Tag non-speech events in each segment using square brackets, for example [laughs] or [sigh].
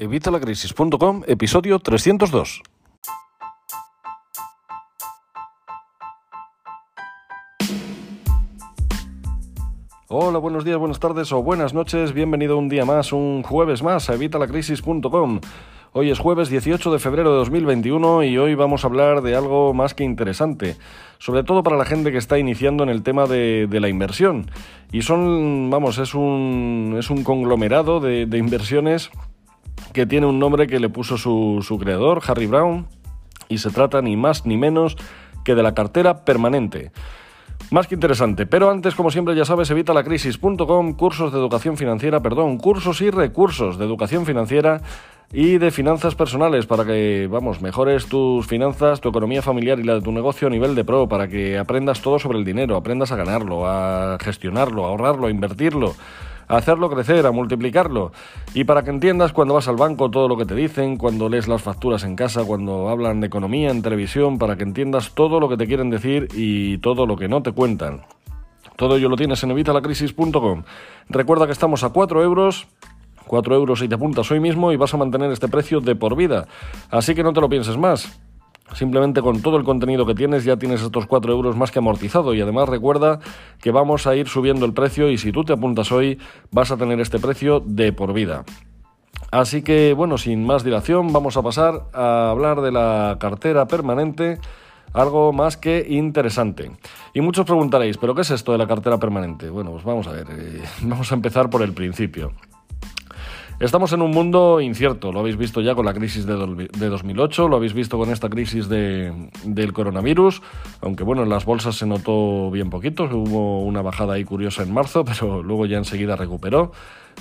Evitalacrisis.com, episodio 302. Hola, buenos días, buenas tardes o buenas noches. Bienvenido un día más, un jueves más a Evitalacrisis.com. Hoy es jueves 18 de febrero de 2021 y hoy vamos a hablar de algo más que interesante, sobre todo para la gente que está iniciando en el tema de, la inversión. Y son, vamos, es un, es un conglomerado de, de inversiones que tiene un nombre que le puso su, su creador, Harry Brown, y se trata ni más ni menos que de la cartera permanente. Más que interesante, pero antes, como siempre, ya sabes, evitalacrisis.com, cursos de educación financiera, perdón, cursos y recursos de educación financiera y de finanzas personales para que, vamos, mejores tus finanzas, tu economía familiar y la de tu negocio a nivel de pro, para que aprendas todo sobre el dinero, aprendas a ganarlo, a gestionarlo, a ahorrarlo, a invertirlo hacerlo crecer, a multiplicarlo. Y para que entiendas cuando vas al banco todo lo que te dicen, cuando lees las facturas en casa, cuando hablan de economía en televisión, para que entiendas todo lo que te quieren decir y todo lo que no te cuentan. Todo ello lo tienes en evitalacrisis.com. Recuerda que estamos a 4 euros 4 euros y te apuntas hoy mismo y vas a mantener este precio de por vida. Así que no te lo pienses más. Simplemente con todo el contenido que tienes ya tienes estos 4 euros más que amortizado y además recuerda que vamos a ir subiendo el precio y si tú te apuntas hoy vas a tener este precio de por vida. Así que bueno, sin más dilación vamos a pasar a hablar de la cartera permanente, algo más que interesante. Y muchos preguntaréis, ¿pero qué es esto de la cartera permanente? Bueno, pues vamos a ver, eh, [laughs] vamos a empezar por el principio. Estamos en un mundo incierto, lo habéis visto ya con la crisis de, 2008, lo habéis visto con esta crisis del coronavirus, aunque bueno, en las bolsas se notó bien poquito, hubo una bajada ahí curiosa en marzo, [laughs] pero luego ya enseguida recuperó.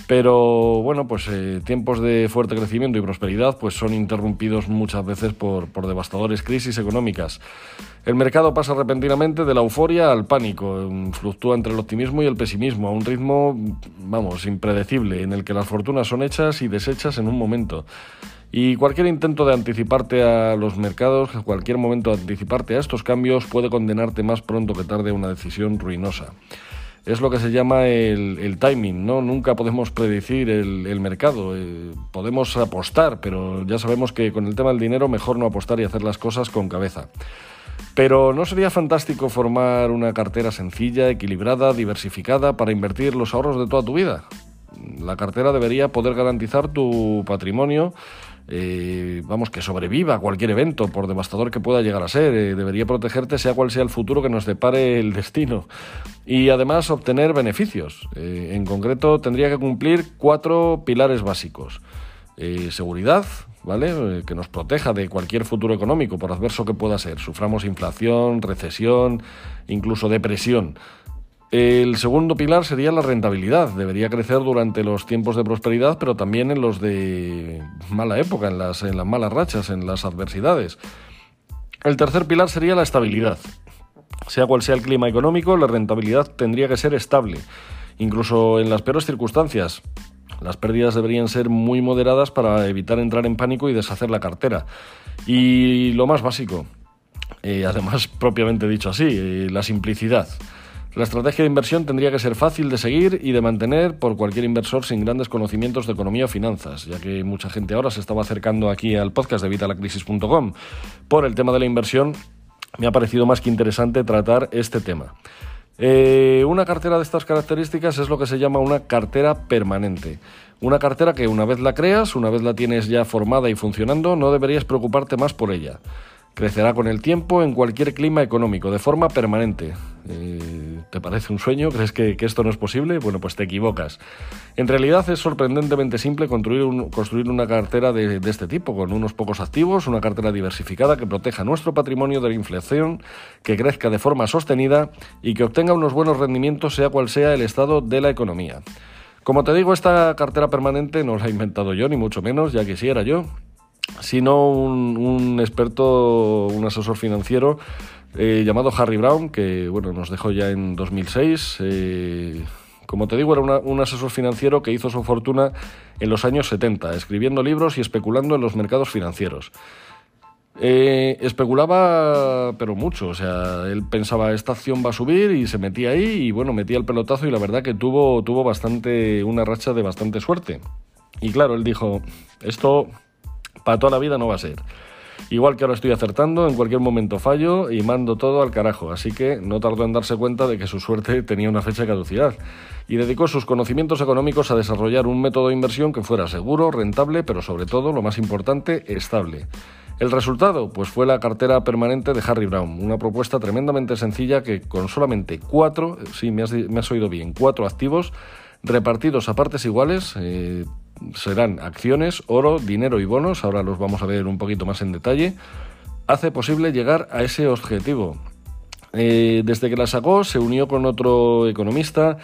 Pero bueno, pues eh, tiempos de fuerte crecimiento y prosperidad pues son interrumpidos muchas veces por, por devastadores crisis económicas. El mercado pasa repentinamente de la euforia al pánico, fluctúa entre el optimismo y el pesimismo a un ritmo, vamos, impredecible, en el que las fortunas son hechas y desechas en un momento. Y cualquier intento de anticiparte a los mercados, cualquier momento de anticiparte a estos cambios puede condenarte más pronto que tarde a una decisión ruinosa es lo que se llama el, timing, ¿no? Nunca podemos predecir el, mercado. Eh, podemos apostar, pero ya sabemos que con el tema del dinero mejor no apostar y hacer las cosas con cabeza. Pero ¿no sería fantástico formar una cartera sencilla, equilibrada, diversificada para invertir los ahorros de toda tu vida? La cartera debería poder garantizar tu patrimonio eh, vamos, que sobreviva a cualquier evento, por devastador que pueda llegar a ser. Eh, debería protegerte sea cual sea el futuro que nos depare el destino. Y además obtener beneficios. Eh, en concreto, tendría que cumplir cuatro pilares básicos. seguridad, ¿vale? que nos proteja de cualquier futuro económico, por adverso que pueda ser. Suframos inflación, recesión, incluso depresión. El segundo pilar sería la rentabilidad. Debería crecer durante los tiempos de prosperidad, pero también en los de mala época, en las, malas rachas, en las adversidades. El tercer pilar sería la estabilidad. Sea cual sea el clima económico, la rentabilidad tendría que ser estable, incluso en las peores circunstancias. Las pérdidas deberían ser muy moderadas para evitar entrar en pánico y deshacer la cartera. Y lo más básico, eh, además [laughs] propiamente dicho así, eh, la simplicidad. La estrategia de inversión tendría que ser fácil de seguir y de mantener por cualquier inversor sin grandes conocimientos de economía o finanzas, ya que mucha gente ahora se estaba acercando aquí al podcast de vitalacrisis.com. Por el tema de la inversión, me ha parecido más que interesante tratar este tema. Eh, una cartera de estas características es lo que se llama una cartera permanente. Una cartera que una vez la creas, una vez la tienes ya formada y funcionando, no deberías preocuparte más por ella. Crecerá con el tiempo en cualquier clima económico, de forma permanente. Eh, ¿Te parece un sueño? ¿Crees que, esto no es posible? Bueno, pues te equivocas. En realidad es sorprendentemente simple construir, construir una cartera de, de, este tipo, con unos pocos activos, una cartera diversificada que proteja nuestro patrimonio de la inflación, que crezca de forma sostenida y que obtenga unos buenos rendimientos sea cual sea el estado de la economía. Como te digo, esta cartera permanente no la he inventado yo, ni mucho menos, ya quisiera yo sino un, experto, un asesor financiero eh, llamado Harry Brown, que bueno, nos dejó ya en 2006. Eh, como te digo, era un asesor financiero que hizo su fortuna en los años 70, escribiendo libros y especulando en los mercados financieros. Eh, especulaba, pero mucho, o sea, él pensaba esta acción va a subir y se metía ahí y bueno, metía el pelotazo y la verdad que tuvo, tuvo bastante, una racha de bastante suerte. Y claro, él dijo, esto para toda la vida no va a ser. Igual que ahora estoy acertando, en cualquier momento fallo y mando todo al carajo, así que no tardó en darse cuenta de que su suerte [laughs] tenía una fecha de caducidad y dedicó sus conocimientos económicos a desarrollar un método de inversión que fuera seguro, rentable, pero sobre todo, lo más importante, estable. El resultado, pues fue la cartera permanente de Harry Brown, una propuesta tremendamente sencilla que con solamente cuatro, sí, me has, oído bien, cuatro activos repartidos a partes iguales, eh, serán acciones, oro, dinero y bonos, ahora los vamos a ver un poquito más en detalle, hace posible llegar a ese objetivo. Eh, desde que la sacó se unió con otro economista,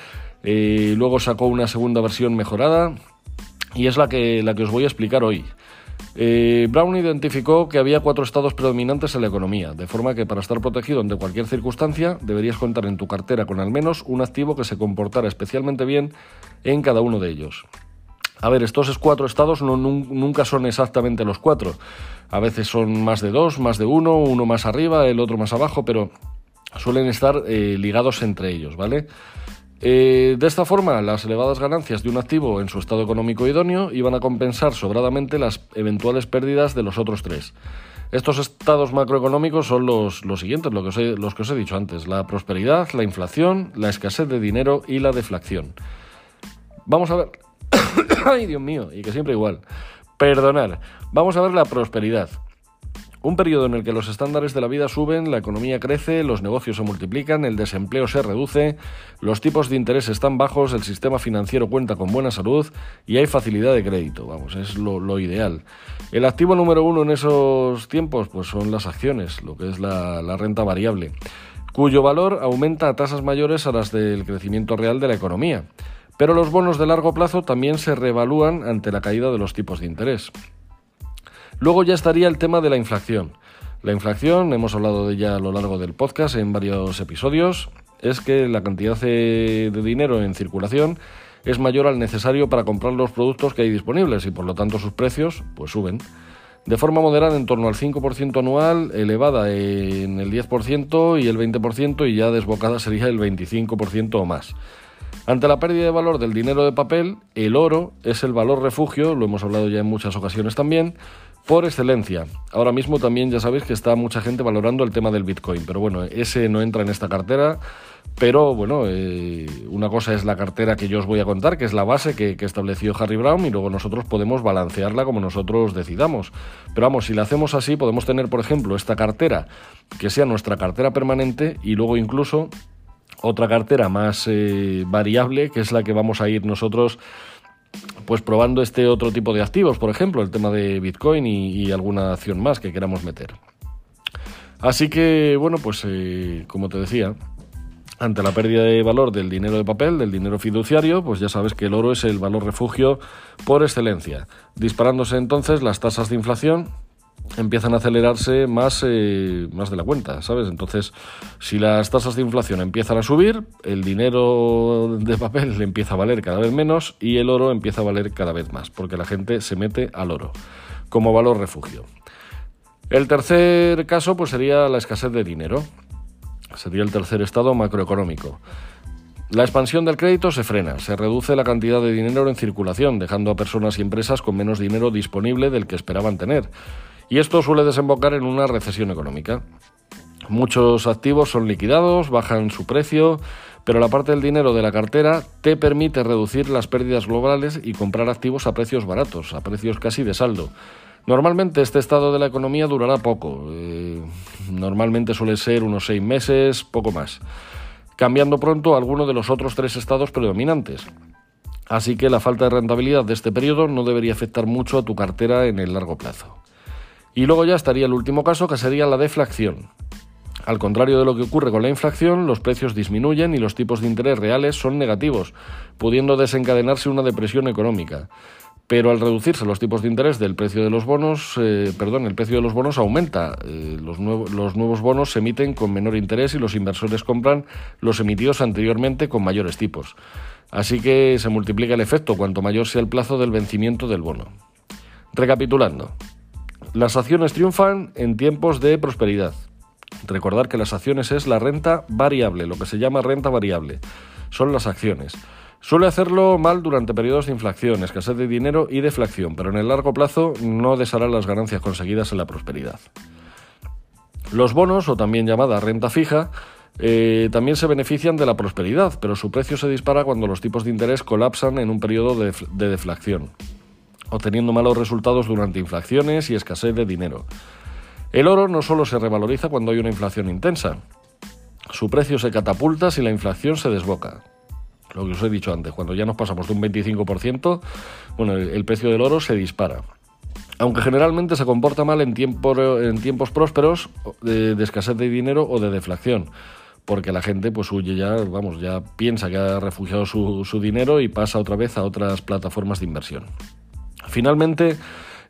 eh, luego sacó una segunda versión mejorada y es la que, la que os voy a explicar hoy. Eh, Brown identificó que había cuatro estados predominantes en la economía, de forma que para estar protegido ante cualquier circunstancia deberías contar en tu cartera con al menos un activo que se comportara especialmente bien en cada uno de ellos. A ver, estos cuatro estados nunca son exactamente los cuatro. A veces son más de dos, más de uno, uno más arriba, el otro más abajo, pero suelen estar eh, ligados entre ellos, ¿vale? Eh, de esta forma, las elevadas ganancias de un activo en su estado económico idóneo iban a compensar sobradamente las eventuales pérdidas de los otros tres. Estos estados macroeconómicos son los, siguientes, que os he, los que os he dicho antes, la prosperidad, la inflación, la escasez de dinero y la deflación. Vamos a ver... [coughs] [laughs] Ay, Dios mío, y que siempre igual. Perdonar. Vamos a ver la prosperidad. Un periodo en el que los estándares de la vida suben, la economía crece, los negocios se multiplican, el desempleo se reduce, los tipos de interés están bajos, el sistema financiero cuenta con buena salud y hay facilidad de crédito. Vamos, es lo, ideal. El activo número uno en esos tiempos pues son las acciones, lo que es la, la renta variable, cuyo valor aumenta a tasas mayores a las del crecimiento real de la economía. Pero los bonos de largo plazo también se revalúan ante la caída de los tipos de interés. Luego ya estaría el tema de la inflación. La inflación, hemos hablado de ella a lo largo del podcast en varios episodios, es que la cantidad de, dinero en circulación es mayor al necesario para comprar los productos que hay disponibles y por lo tanto sus precios pues suben. De forma moderada en torno al 5% anual, elevada en el 10% y el 20% y ya desbocada sería el 25% o más. Ante la pérdida de valor del dinero de papel, el oro es el valor refugio, lo hemos hablado ya en muchas ocasiones también, por excelencia. Ahora mismo también ya sabéis que está mucha gente valorando el tema del Bitcoin, pero bueno, ese no entra en esta cartera. Pero bueno, eh, una cosa es la cartera que yo os voy a contar, que es la base que, estableció Harry Brown, y luego nosotros podemos balancearla como nosotros decidamos. Pero vamos, si la hacemos así, podemos tener, por ejemplo, esta cartera que sea nuestra cartera permanente y luego incluso otra cartera más eh, variable, que es la que vamos a ir nosotros pues probando este otro tipo de activos, por ejemplo, el tema de Bitcoin y, alguna acción más que queramos meter. Así que, bueno, pues eh, como te decía, ante la pérdida de valor del dinero de papel, del dinero fiduciario, pues ya sabes que el oro es el valor refugio por excelencia, disparándose entonces las tasas de inflación empiezan a acelerarse más, eh, más de la cuenta, ¿sabes? Entonces, si las tasas de inflación empiezan a subir, el dinero de papel [laughs] empieza a valer cada vez menos y el oro empieza a valer cada vez más, porque la gente se mete al oro como valor refugio. El tercer caso pues sería la escasez de dinero. Sería el tercer estado macroeconómico. La expansión del crédito se frena, se reduce la cantidad de dinero en circulación, dejando a personas y empresas con menos dinero disponible del que esperaban tener y esto suele desembocar en una recesión económica. Muchos activos son liquidados, bajan su precio, pero la parte del dinero de la cartera te permite reducir las pérdidas globales y comprar activos a precios baratos, a precios casi de saldo. Normalmente este estado de la economía durará poco, eh, normalmente suele ser unos seis meses, poco más, cambiando pronto alguno de los otros tres estados predominantes. Así que la falta de rentabilidad de este periodo no debería afectar mucho a tu cartera en el largo plazo. Y luego ya estaría el último caso, que sería la deflación. Al contrario de lo que ocurre con la inflación, los precios disminuyen y los tipos de interés reales son negativos, pudiendo desencadenarse una depresión económica. Pero al reducirse los tipos de interés del precio de los bonos, eh, perdón, el precio de los bonos aumenta. Eh, los, los nuevos bonos se emiten con menor interés y los inversores compran los emitidos anteriormente con mayores tipos. Así que se multiplica el efecto cuanto mayor sea el plazo del vencimiento del bono. Recapitulando, las acciones triunfan en tiempos de prosperidad. Recordar que las acciones es la renta variable, lo que se llama renta variable. Son las acciones. Suele hacerlo mal durante periodos de inflación, escasez de dinero y deflación, pero en el largo plazo no deshará las ganancias conseguidas en la prosperidad. Los bonos, o también llamada renta fija, eh, también se benefician de la prosperidad, pero su precio se dispara cuando los tipos de interés colapsan en un periodo de, de deflación, obteniendo malos resultados durante inflaciones y escasez de dinero. El oro no solo se revaloriza cuando hay una inflación intensa, su precio se catapulta si la inflación se desboca. Lo que os he dicho antes, cuando ya nos pasamos de un 25%, bueno, el, precio del oro se dispara. Aunque generalmente se comporta mal en, tiempos prósperos de, escasez de dinero o de deflación porque la gente pues huye ya, vamos, ya piensa que ha refugiado su, dinero y pasa otra vez a otras plataformas de inversión. Finalmente,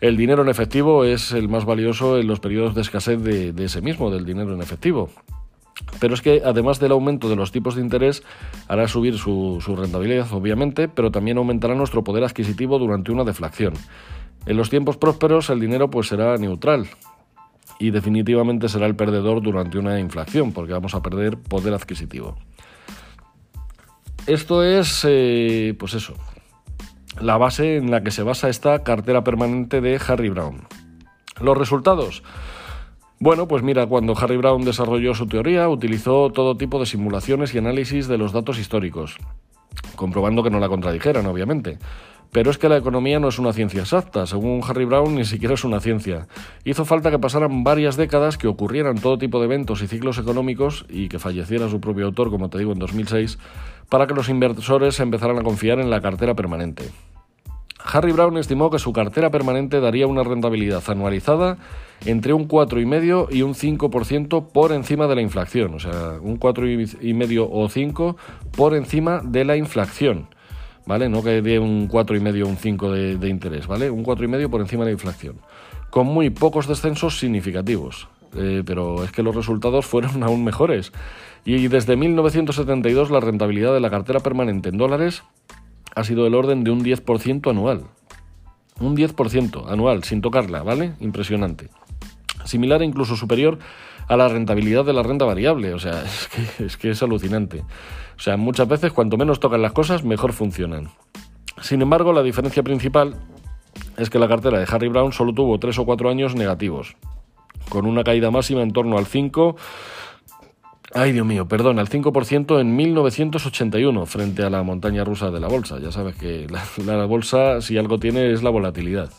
el dinero en efectivo es el más valioso en los periodos de escasez de ese mismo, del dinero en efectivo. Pero es que además del aumento de los tipos de interés hará subir su, rentabilidad, obviamente, pero también aumentará nuestro poder adquisitivo durante una deflación. En los tiempos prósperos el dinero pues será neutral y definitivamente será el perdedor durante una inflación, porque vamos a perder poder adquisitivo. Esto es, eh, pues eso, la base en la que se basa esta cartera permanente de Harry Brown. Los resultados. Bueno, pues mira, cuando Harry Brown desarrolló su teoría, utilizó todo tipo de simulaciones y análisis de los datos históricos, comprobando que no la contradijeran, obviamente. Pero es que la economía no es una ciencia exacta, según Harry Brown ni siquiera es una ciencia. Hizo falta que pasaran varias décadas, que ocurrieran todo tipo de eventos y ciclos económicos y que falleciera su propio autor, como te digo, en 2006, para que los inversores empezaran a confiar en la cartera permanente. Harry Brown estimó que su cartera permanente daría una rentabilidad anualizada entre un 4,5 y un 5% por encima de la inflación, o sea, un 4,5 o 5 por encima de la inflación, ¿vale? No que dé un 4,5 o un 5 de, interés, ¿vale? Un 4,5 por encima de la inflación, con muy pocos descensos significativos. Eh, pero es que los resultados fueron [laughs] aún mejores. Y desde 1972 la rentabilidad de la cartera permanente en dólares ha sido del orden de un 10% anual. Un 10% anual, sin tocarla, ¿vale? Impresionante. Similar e incluso superior a la rentabilidad de la renta variable. O sea, [laughs] es que es alucinante. O sea, muchas veces cuanto menos tocan las cosas, mejor funcionan. Sin embargo, la diferencia principal es que la cartera de Harry Brown solo tuvo 3 o 4 años negativos, con una caída máxima en torno al 5 Ay, Dios mío, perdón, al 5% en 1981 frente a la montaña rusa de la bolsa. Ya sabes que la, bolsa, si algo tiene, es la volatilidad.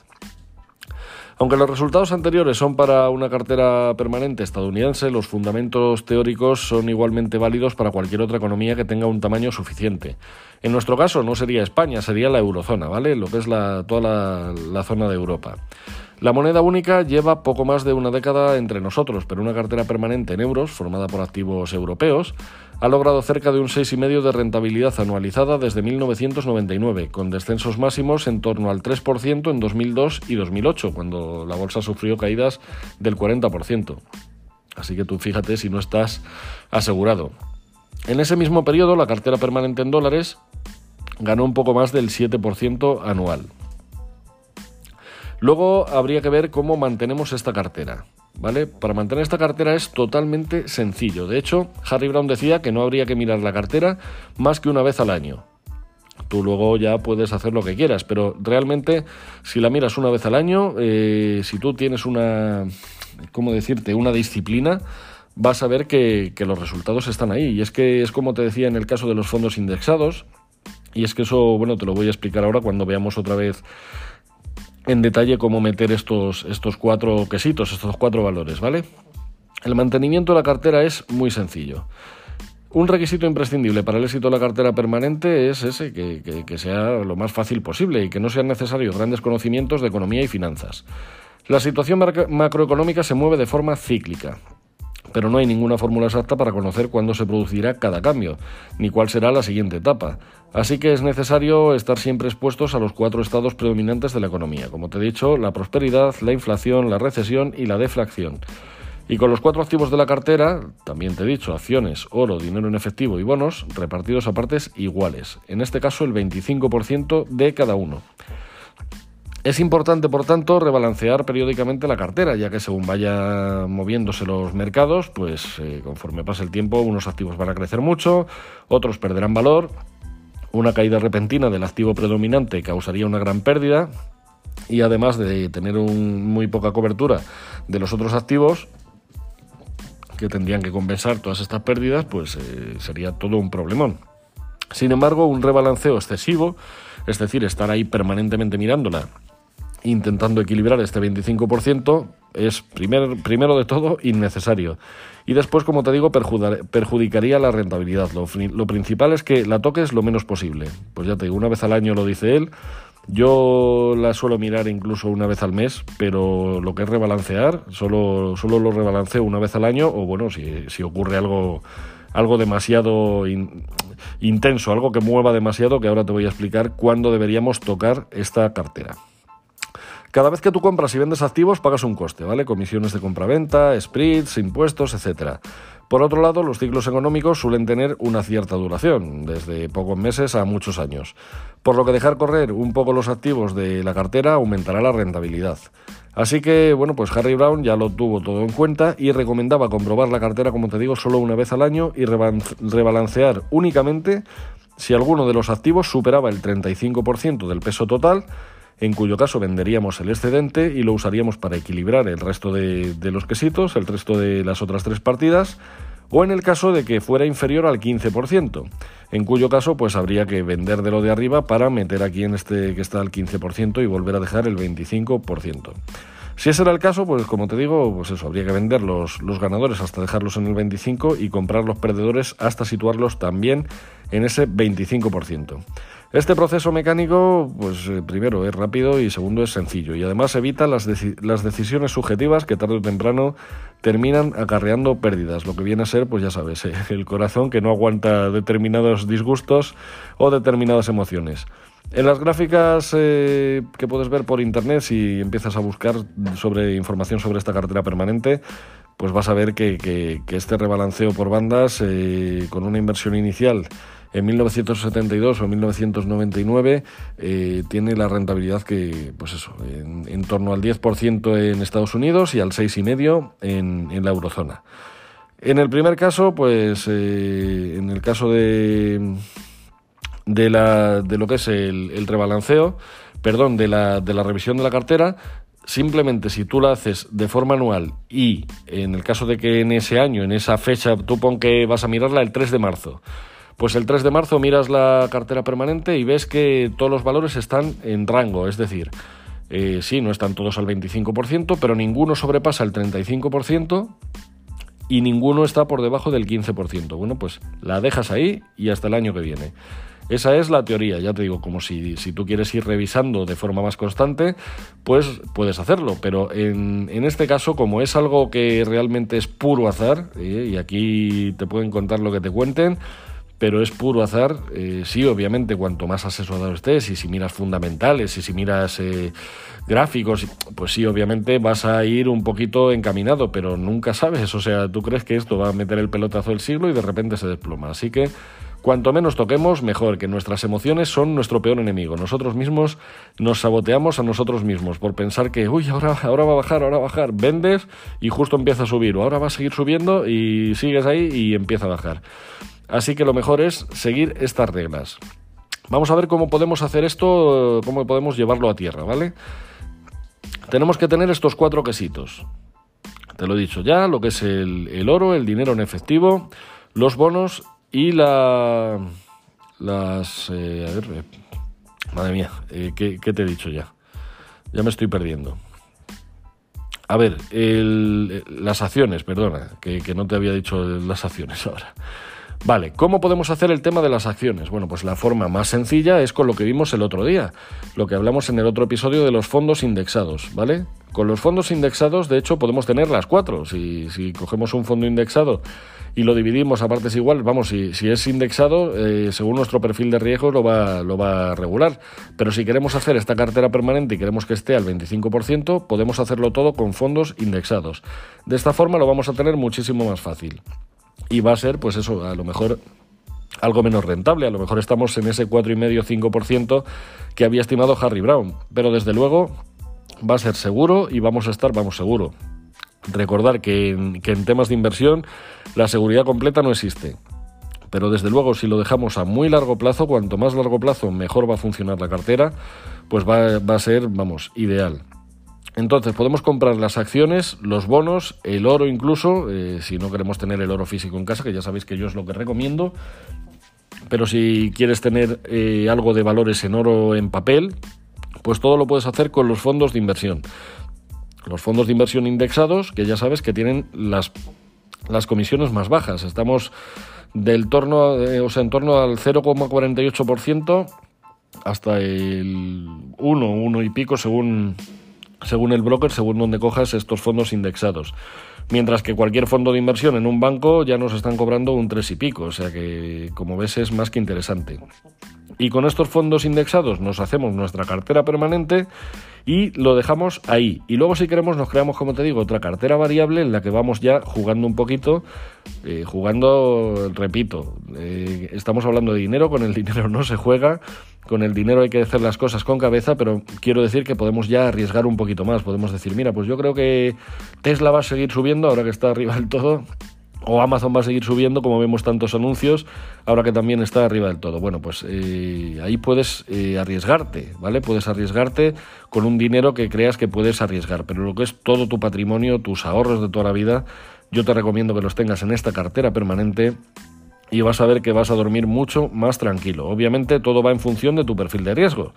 Aunque los resultados anteriores son para una cartera permanente estadounidense, los fundamentos teóricos son igualmente válidos para cualquier otra economía que tenga un tamaño suficiente. En nuestro caso no sería España, sería la eurozona, ¿vale? Lo que es toda la zona de Europa. La moneda única lleva poco más de una década entre nosotros, pero una cartera permanente en euros, formada por activos europeos, ha logrado cerca de un 6,5% de rentabilidad anualizada desde 1999, con descensos máximos en torno al 3% en 2002 y 2008, cuando la bolsa sufrió caídas del 40%. Así que tú fíjate si no estás asegurado. En ese mismo periodo, la cartera permanente en dólares ganó un poco más del 7% anual. Luego habría que ver cómo mantenemos esta cartera. ¿Vale? Para mantener esta cartera es totalmente sencillo. De hecho, Harry Brown decía que no habría que mirar la cartera más que una vez al año. Tú luego ya puedes hacer lo que quieras, pero realmente si la miras una vez al año, eh, si tú tienes una, ¿cómo decirte?, una disciplina, vas a ver que, que los resultados están ahí. Y es que es como te decía en el caso de los fondos indexados, y es que eso, bueno, te lo voy a explicar ahora cuando veamos otra vez en detalle cómo meter estos, estos cuatro quesitos, estos cuatro valores, ¿vale? El mantenimiento de la cartera es muy sencillo. Un requisito imprescindible para el éxito de la cartera permanente es ese, que, que, sea lo más fácil posible y que no sean necesarios grandes conocimientos de economía y finanzas. La situación macroeconómica se mueve de forma cíclica pero no hay ninguna fórmula exacta para conocer cuándo se producirá cada cambio, ni cuál será la siguiente etapa. Así que es necesario estar siempre expuestos a los cuatro estados predominantes de la economía, como te he dicho, la prosperidad, la inflación, la recesión y la deflación. Y con los cuatro activos de la cartera, también te he dicho, acciones, oro, dinero en efectivo y bonos, repartidos a partes iguales, en este caso el 25% de cada uno. Es importante, por tanto, rebalancear periódicamente la cartera, ya que según vaya moviéndose los mercados, pues eh, conforme pase el tiempo, unos activos van a crecer mucho, otros perderán valor. una caída repentina del activo predominante causaría una gran pérdida y además de tener muy poca cobertura de los otros activos que tendrían que compensar todas estas pérdidas, pues eh, sería todo un problemón. Sin embargo, un rebalanceo excesivo, es decir, estar ahí permanentemente mirándola, intentando equilibrar este 25%, es primer, primero de todo innecesario. Y después, como te digo, perjudicaría la rentabilidad. Lo, lo principal es que la toques lo menos posible. Pues ya te digo, una vez al año lo dice él, yo la suelo mirar incluso una vez al mes, pero lo que es rebalancear, solo, solo lo rebalanceo una vez al año, o bueno, si, si ocurre algo, algo demasiado intenso, algo que mueva demasiado, que ahora te voy a explicar cuándo deberíamos tocar esta cartera. Cada vez que tú compras y vendes activos pagas un coste, ¿vale? Comisiones de compra-venta, spreads, impuestos, etcétera. Por otro lado, los ciclos económicos suelen tener una cierta duración, desde pocos meses a muchos años, por lo que dejar correr un poco los activos de la cartera aumentará la rentabilidad. Así que, bueno, pues Harry Brown ya lo tuvo todo en cuenta y recomendaba comprobar la cartera, como te digo, solo una vez al año y rebalancear únicamente si alguno de los activos superaba el 35% del peso total en cuyo caso venderíamos el excedente y lo usaríamos para equilibrar el resto de, los quesitos, el resto de las otras tres partidas, o en el caso de que fuera inferior al 15%, en cuyo caso pues habría que vender de lo de arriba para meter aquí en este que está al 15% y volver a dejar el 25%. Si ese era el caso, pues como te digo, pues eso, habría que vender los, ganadores hasta dejarlos en el 25% y comprar los perdedores hasta situarlos también en ese 25%. Este proceso mecánico, pues eh, primero es rápido y segundo es sencillo y además evita las, las, decisiones subjetivas que tarde o temprano terminan acarreando pérdidas, lo que viene a ser, pues ya sabes, eh, el corazón que no aguanta determinados disgustos o determinadas emociones. En las gráficas eh, que puedes ver por internet, si empiezas a buscar sobre información sobre esta cartera permanente, pues vas a ver que, que, este rebalanceo por bandas, con una inversión inicial en 1972 o 1999 eh, tiene la rentabilidad que, pues eso, en, torno al 10% en Estados Unidos y al 6,5% en, en la eurozona. En el primer caso, pues eh, en el caso de, de, la, de lo que es el, rebalanceo, perdón, de la, de la revisión de la cartera, simplemente si tú la haces de forma anual y en el caso de que en ese año, en esa fecha, tú pon que vas a mirarla el 3 de marzo, pues el 3 de marzo miras la cartera permanente y ves que todos los valores están en rango, es decir, eh, sí, no están todos al 25%, pero ninguno sobrepasa el 35% y ninguno está por debajo del 15%. Bueno, pues la dejas ahí y hasta el año que viene. Esa es la teoría, ya te digo, como si, si tú quieres ir revisando de forma más constante, pues puedes hacerlo, pero en, en este caso, como es algo que realmente es puro azar, eh, y aquí te pueden contar lo que te cuenten, pero es puro azar. Eh, sí, obviamente, cuanto más asesorado estés, y si miras fundamentales, y si miras eh, gráficos, pues sí, obviamente vas a ir un poquito encaminado, pero nunca sabes. O sea, tú crees que esto va a meter el pelotazo del siglo y de repente se desploma. Así que cuanto menos toquemos, mejor, que nuestras emociones son nuestro peor enemigo. Nosotros mismos nos saboteamos a nosotros mismos por pensar que, uy, ahora, ahora va a bajar, ahora va a bajar. Vendes y justo empieza a subir, o ahora va a seguir subiendo y sigues ahí y empieza a bajar. Así que lo mejor es seguir estas reglas. Vamos a ver cómo podemos hacer esto, cómo podemos llevarlo a tierra, ¿vale? Tenemos que tener estos cuatro quesitos. Te lo he dicho ya, lo que es el, oro, el dinero en efectivo, los bonos y la... las... Eh, a ver, eh, madre mía, eh, ¿qué, te he dicho ya? Ya me estoy perdiendo. A ver, las acciones, perdona, que no te había dicho las acciones [laughs] ahora. Vale, ¿cómo podemos hacer el tema de las acciones? Bueno, pues la forma más sencilla es con lo que vimos el otro día, lo que hablamos en el otro episodio de los fondos indexados, ¿vale? Con los fondos indexados, de hecho, podemos tener las cuatro. Si, cogemos un fondo indexado y lo dividimos a partes iguales, vamos, si, es indexado, eh, según nuestro perfil de riesgo lo va, lo va a regular. Pero si queremos hacer esta cartera permanente y queremos que esté al 25%, podemos hacerlo todo con fondos indexados. De esta forma lo vamos a tener muchísimo más fácil y va a ser, pues eso, a lo mejor algo menos rentable. A lo mejor estamos en ese 4,5-5% que había estimado Harry Brown. Pero desde luego va a ser seguro y vamos a estar, vamos, seguro. Recordar que en, temas de inversión la seguridad completa no existe. pero desde luego si lo dejamos a muy largo plazo, cuanto más largo plazo mejor va a funcionar la cartera, pues va, a ser, vamos, ideal. Entonces podemos comprar las acciones, los bonos, el oro incluso, eh, si no queremos tener el oro físico en casa, que ya sabéis que yo es lo que recomiendo, pero si quieres tener eh, algo de valores en oro en papel, pues todo lo puedes hacer con los fondos de inversión. Los fondos de inversión indexados, que ya sabes que tienen las, las comisiones más bajas. Estamos del torno, o sea, en torno al 0,48% hasta el 1, 1 y pico según, según el broker, según donde cojas estos fondos indexados. Mientras que cualquier fondo de inversión en un banco ya nos están cobrando un 3 y pico, o sea que como ves es más que interesante. Y con estos fondos indexados nos hacemos nuestra cartera permanente y lo dejamos ahí. Y luego si queremos nos creamos, como te digo, otra cartera variable en la que vamos ya jugando un poquito, eh, jugando, repito, eh, estamos hablando de dinero, con el [laughs] dinero no se juega, con el dinero hay que hacer las cosas con cabeza, pero quiero decir que podemos ya arriesgar un poquito más, podemos decir, mira, pues yo creo que Tesla va a seguir subiendo ahora que está arriba del todo o Amazon va a seguir subiendo, como vemos tantos anuncios, ahora que también está arriba del todo. Bueno, pues eh, ahí puedes eh, arriesgarte, ¿vale? Puedes arriesgarte con un dinero que creas que puedes arriesgar, pero lo que es todo tu patrimonio, tus ahorros de toda la vida, yo te recomiendo que los tengas en esta cartera permanente y vas a ver que vas a dormir mucho más tranquilo. Obviamente todo va en función de tu perfil de riesgo.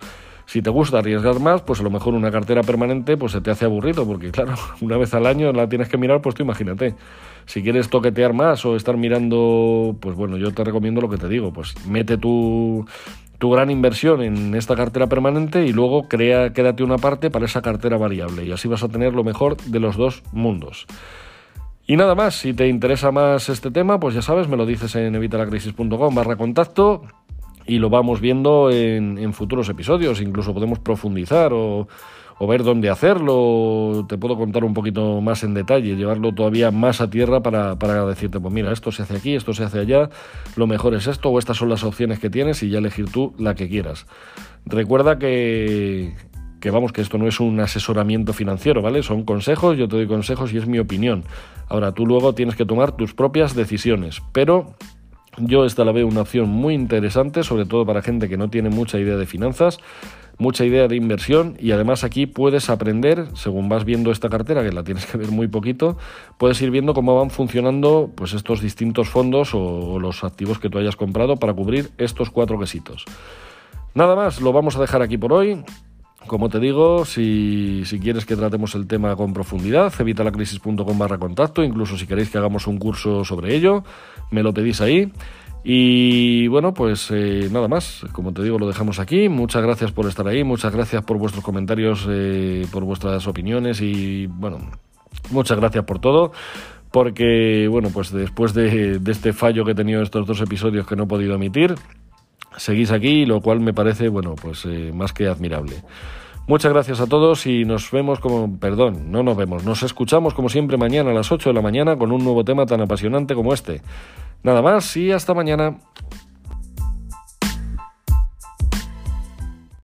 Si te gusta arriesgar más, pues a lo mejor una cartera permanente pues se te hace aburrido, porque claro, [laughs] una vez al año la tienes que mirar, pues tú imagínate. Si quieres toquetear más o estar mirando, pues bueno, yo te recomiendo lo que te digo, pues mete tu, tu gran inversión en esta cartera permanente y luego crea, quédate una parte para esa cartera variable y así vas a tener lo mejor de los dos mundos. Y nada más, si te interesa más este tema, pues ya sabes, me lo dices en evitalacrisis.com barra contacto y lo vamos viendo en, futuros episodios. Incluso podemos profundizar o, ver dónde hacerlo. Te puedo contar un poquito más en detalle, llevarlo todavía más a tierra para, para decirte, pues mira, esto se hace aquí, esto se hace allá, lo mejor es esto o estas son las opciones que tienes y ya elegir tú la que quieras. Recuerda que, que vamos, que esto no es un asesoramiento financiero, ¿vale? Son consejos, yo te doy consejos y es mi opinión. Ahora tú luego tienes que tomar tus propias decisiones, pero yo esta la veo una opción muy interesante, sobre todo para gente que no tiene mucha idea de finanzas, mucha idea de inversión y además aquí puedes aprender, según vas viendo esta cartera, que la tienes que ver muy poquito, puedes ir viendo cómo van funcionando pues estos distintos fondos o, los activos que tú hayas comprado para cubrir estos cuatro quesitos. Nada más, lo vamos a dejar aquí por hoy. Como te digo, si, si, quieres que tratemos el tema con profundidad, evitalacrisis.com barra contacto, incluso si queréis que hagamos un curso sobre ello, me lo pedís ahí. Y bueno, pues eh, nada más, como te digo, lo dejamos aquí. Muchas gracias por estar ahí, muchas gracias por vuestros comentarios, eh, por vuestras opiniones y bueno, muchas gracias por todo. Porque bueno, pues después de, este fallo que he tenido estos dos episodios que no he podido emitir, seguís aquí, lo cual me parece, bueno, pues eh, más que admirable. Muchas gracias a todos y nos vemos como, perdón, no nos vemos, nos escuchamos como siempre mañana a las 8 de la mañana con un nuevo tema tan apasionante como este. Nada más y hasta mañana.